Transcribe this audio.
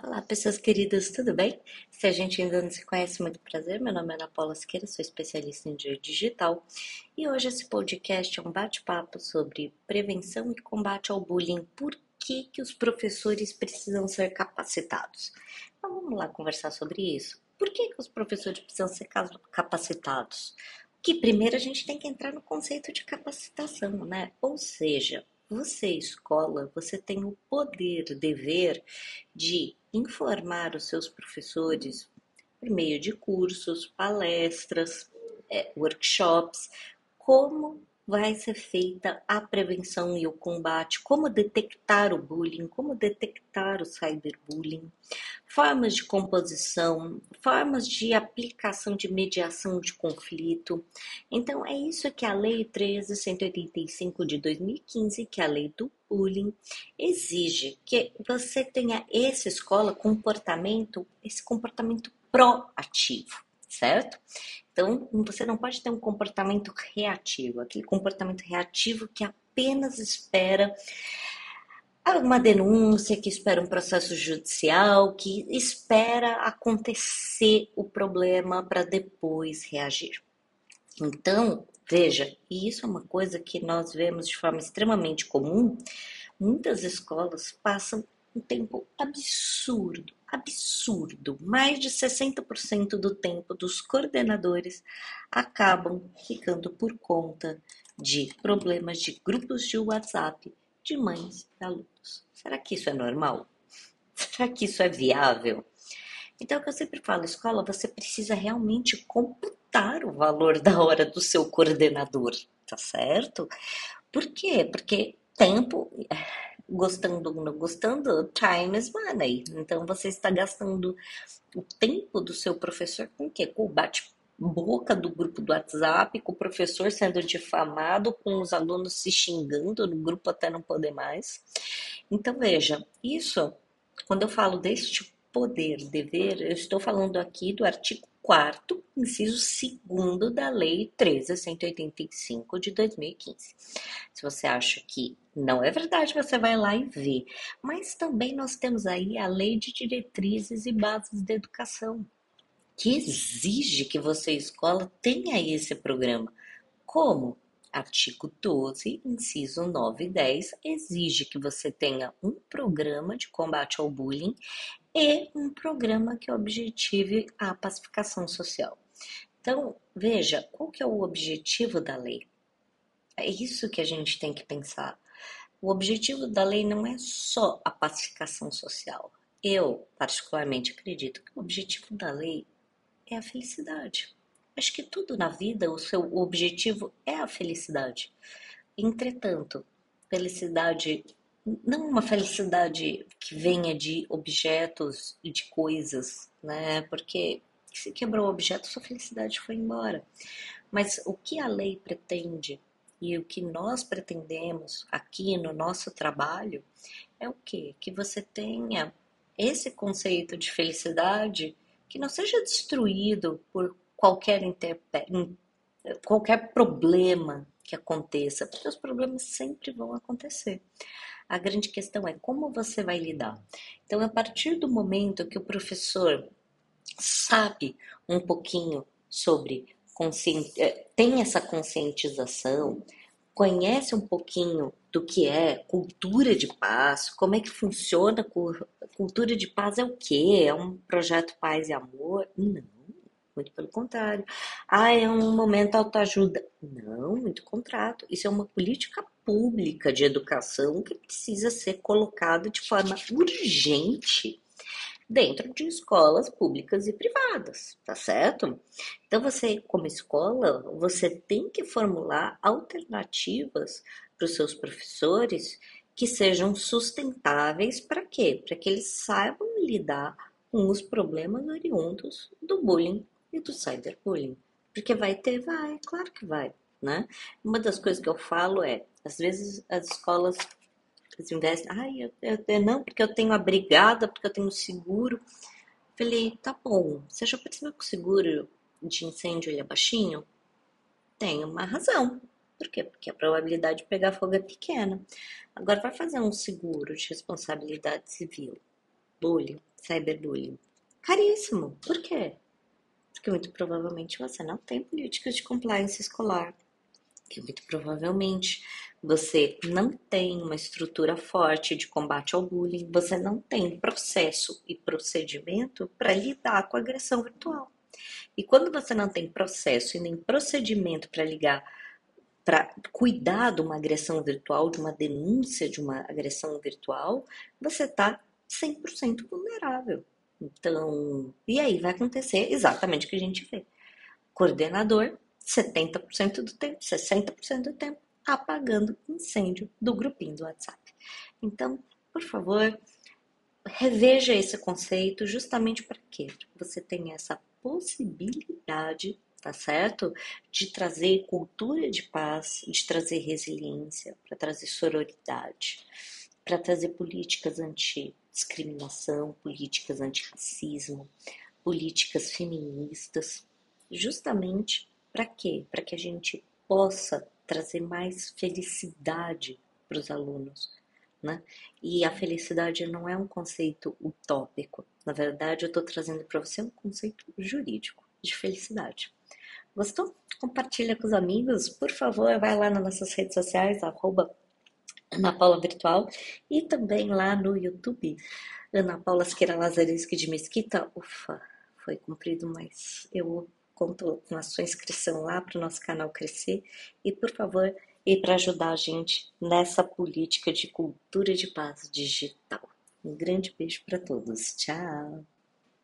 Olá, pessoas queridas, tudo bem? Se a gente ainda não se conhece, muito prazer. Meu nome é Ana Paula Siqueira, sou especialista em digital e hoje esse podcast é um bate-papo sobre prevenção e combate ao bullying. Por que, que os professores precisam ser capacitados? Então vamos lá conversar sobre isso. Por que, que os professores precisam ser capacitados? Que primeiro a gente tem que entrar no conceito de capacitação, né? Ou seja, você, escola, você tem o poder, o dever de informar os seus professores por meio de cursos, palestras, é, workshops, como vai ser feita a prevenção e o combate, como detectar o bullying, como detectar o cyberbullying, formas de composição, formas de aplicação de mediação de conflito. Então, é isso que a Lei 13.185 de 2015, que é a lei do bullying, exige que você tenha essa escola comportamento, esse comportamento proativo certo? Então, você não pode ter um comportamento reativo, aquele comportamento reativo que apenas espera uma denúncia, que espera um processo judicial, que espera acontecer o problema para depois reagir. Então, veja, e isso é uma coisa que nós vemos de forma extremamente comum, muitas escolas passam um tempo absurdo, absurdo. Mais de 60% do tempo dos coordenadores acabam ficando por conta de problemas de grupos de WhatsApp de mães e alunos. Será que isso é normal? Será que isso é viável? Então, o que eu sempre falo, escola, você precisa realmente computar o valor da hora do seu coordenador, tá certo? Por quê? Porque tempo gostando ou não gostando, time is money. Então você está gastando o tempo do seu professor com o quê? Com o bate-boca do grupo do WhatsApp, com o professor sendo difamado, com os alunos se xingando no grupo até não poder mais. Então veja, isso, quando eu falo deste poder, dever, eu estou falando aqui do artigo 4 inciso 2 da Lei 13.185 de 2015. Se você acha que não é verdade, você vai lá e vê. Mas também nós temos aí a Lei de Diretrizes e Bases da Educação, que exige que você, escola, tenha esse programa. Como? Artigo 12, inciso 9 e 10, exige que você tenha um programa de combate ao bullying e um programa que objetive a pacificação social. Então, veja, qual que é o objetivo da lei? É isso que a gente tem que pensar. O objetivo da lei não é só a pacificação social. Eu, particularmente, acredito que o objetivo da lei é a felicidade. Acho que tudo na vida, o seu objetivo é a felicidade. Entretanto, felicidade não uma felicidade que venha de objetos e de coisas, né? Porque se quebrou o objeto, sua felicidade foi embora. Mas o que a lei pretende e o que nós pretendemos aqui no nosso trabalho é o quê? Que você tenha esse conceito de felicidade que não seja destruído por qualquer, qualquer problema que aconteça, porque os problemas sempre vão acontecer. A grande questão é como você vai lidar. Então, a partir do momento que o professor sabe um pouquinho sobre eh, tem essa conscientização, conhece um pouquinho do que é cultura de paz, como é que funciona cultura de paz é o quê? É um projeto paz e amor? Não muito pelo contrário. Ah, é um momento autoajuda. Não, muito contrário. Isso é uma política pública de educação que precisa ser colocada de forma urgente dentro de escolas públicas e privadas, tá certo? Então você, como escola, você tem que formular alternativas para os seus professores que sejam sustentáveis para quê? Para que eles saibam lidar com os problemas oriundos do bullying e do cyberbullying. Porque vai ter, vai, claro que vai, né? Uma das coisas que eu falo é, às vezes as escolas investem, ai, eu, eu, eu, não, porque eu tenho a brigada, porque eu tenho seguro. Falei, tá bom, você já percebeu que o seguro de incêndio ele é baixinho? Tem uma razão. Por quê? Porque a probabilidade de pegar fogo é pequena. Agora vai fazer um seguro de responsabilidade civil, bullying, cyberbullying? Caríssimo. Por quê? Porque muito provavelmente você não tem políticas de compliance escolar. Que muito provavelmente você não tem uma estrutura forte de combate ao bullying, você não tem processo e procedimento para lidar com a agressão virtual. E quando você não tem processo e nem procedimento para ligar para cuidar de uma agressão virtual, de uma denúncia de uma agressão virtual, você está 100% vulnerável. Então, e aí vai acontecer exatamente o que a gente vê. Coordenador, 70% do tempo, 60% do tempo, apagando incêndio do grupinho do WhatsApp. Então, por favor, reveja esse conceito justamente para quê? Você tem essa possibilidade tá certo? De trazer cultura de paz, de trazer resiliência, para trazer sororidade, para trazer políticas anti-discriminação, políticas anti-racismo, políticas feministas, justamente para quê? Para que a gente possa trazer mais felicidade para os alunos. Né? E a felicidade não é um conceito utópico. Na verdade, eu estou trazendo para você um conceito jurídico de felicidade. Gostou? Compartilha com os amigos. Por favor, vai lá nas nossas redes sociais, arroba Ana Paula Virtual e também lá no YouTube, Ana Paula Siqueira Lazarisque de Mesquita. Ufa, foi cumprido, mas eu conto com a sua inscrição lá para o nosso canal crescer. E por favor, e para ajudar a gente nessa política de cultura de paz digital. Um grande beijo para todos. Tchau!